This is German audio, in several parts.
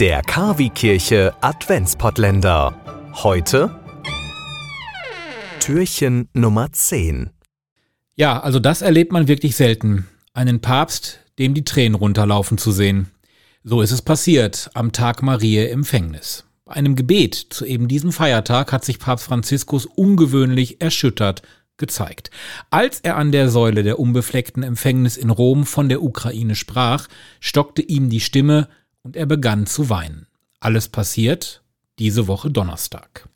Der Kavi-Kirche Adventspottländer. Heute Türchen Nummer 10. Ja, also das erlebt man wirklich selten. Einen Papst, dem die Tränen runterlaufen zu sehen. So ist es passiert am Tag Mariä Empfängnis. Bei einem Gebet zu eben diesem Feiertag hat sich Papst Franziskus ungewöhnlich erschüttert gezeigt. Als er an der Säule der unbefleckten Empfängnis in Rom von der Ukraine sprach, stockte ihm die Stimme und er begann zu weinen. Alles passiert diese Woche Donnerstag.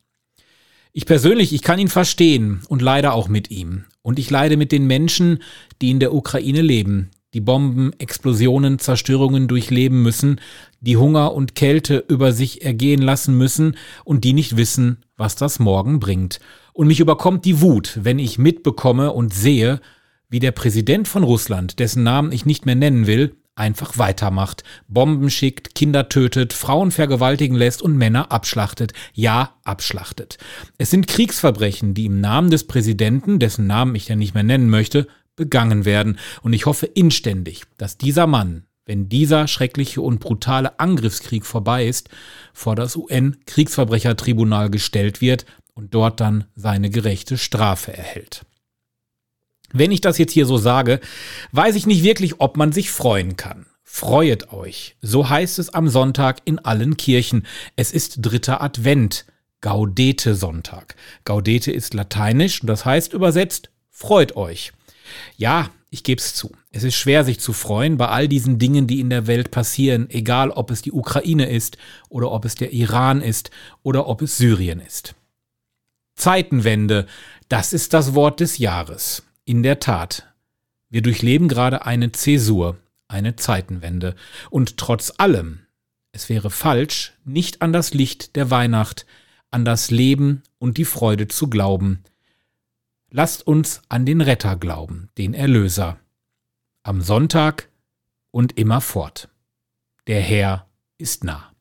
Ich persönlich, ich kann ihn verstehen und leide auch mit ihm. Und ich leide mit den Menschen, die in der Ukraine leben, die Bomben, Explosionen, Zerstörungen durchleben müssen, die Hunger und Kälte über sich ergehen lassen müssen und die nicht wissen, was das morgen bringt. Und mich überkommt die Wut, wenn ich mitbekomme und sehe, wie der Präsident von Russland, dessen Namen ich nicht mehr nennen will, einfach weitermacht, Bomben schickt, Kinder tötet, Frauen vergewaltigen lässt und Männer abschlachtet. Ja, abschlachtet. Es sind Kriegsverbrechen, die im Namen des Präsidenten, dessen Namen ich ja nicht mehr nennen möchte, begangen werden. Und ich hoffe inständig, dass dieser Mann, wenn dieser schreckliche und brutale Angriffskrieg vorbei ist, vor das UN-Kriegsverbrechertribunal gestellt wird und dort dann seine gerechte Strafe erhält. Wenn ich das jetzt hier so sage, weiß ich nicht wirklich, ob man sich freuen kann. Freuet euch. So heißt es am Sonntag in allen Kirchen. Es ist dritter Advent. Gaudete Sonntag. Gaudete ist lateinisch und das heißt übersetzt, freut euch. Ja, ich gebe es zu. Es ist schwer, sich zu freuen bei all diesen Dingen, die in der Welt passieren, egal ob es die Ukraine ist oder ob es der Iran ist oder ob es Syrien ist. Zeitenwende, das ist das Wort des Jahres. In der Tat, wir durchleben gerade eine Zäsur, eine Zeitenwende. Und trotz allem, es wäre falsch, nicht an das Licht der Weihnacht, an das Leben und die Freude zu glauben. Lasst uns an den Retter glauben, den Erlöser. Am Sonntag und immerfort. Der Herr ist nah.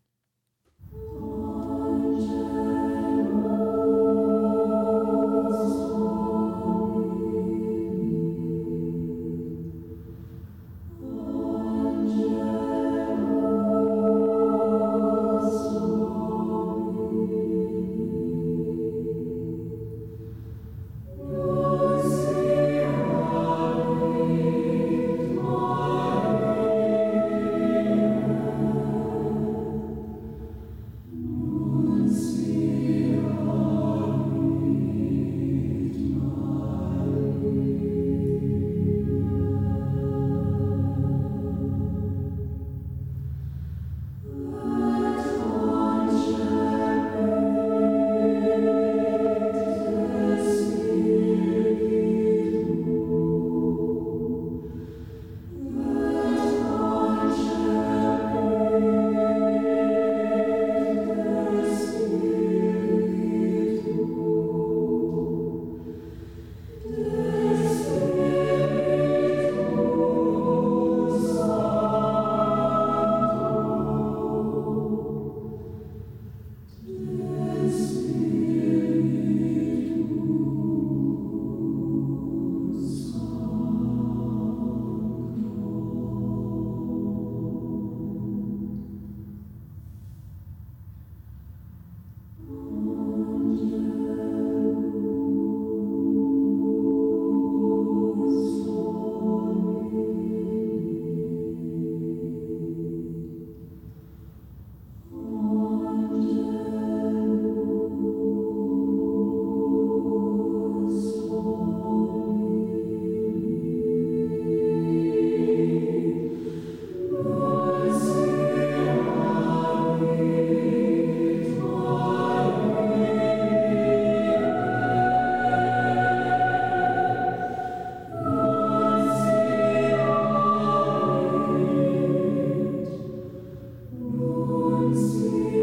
see.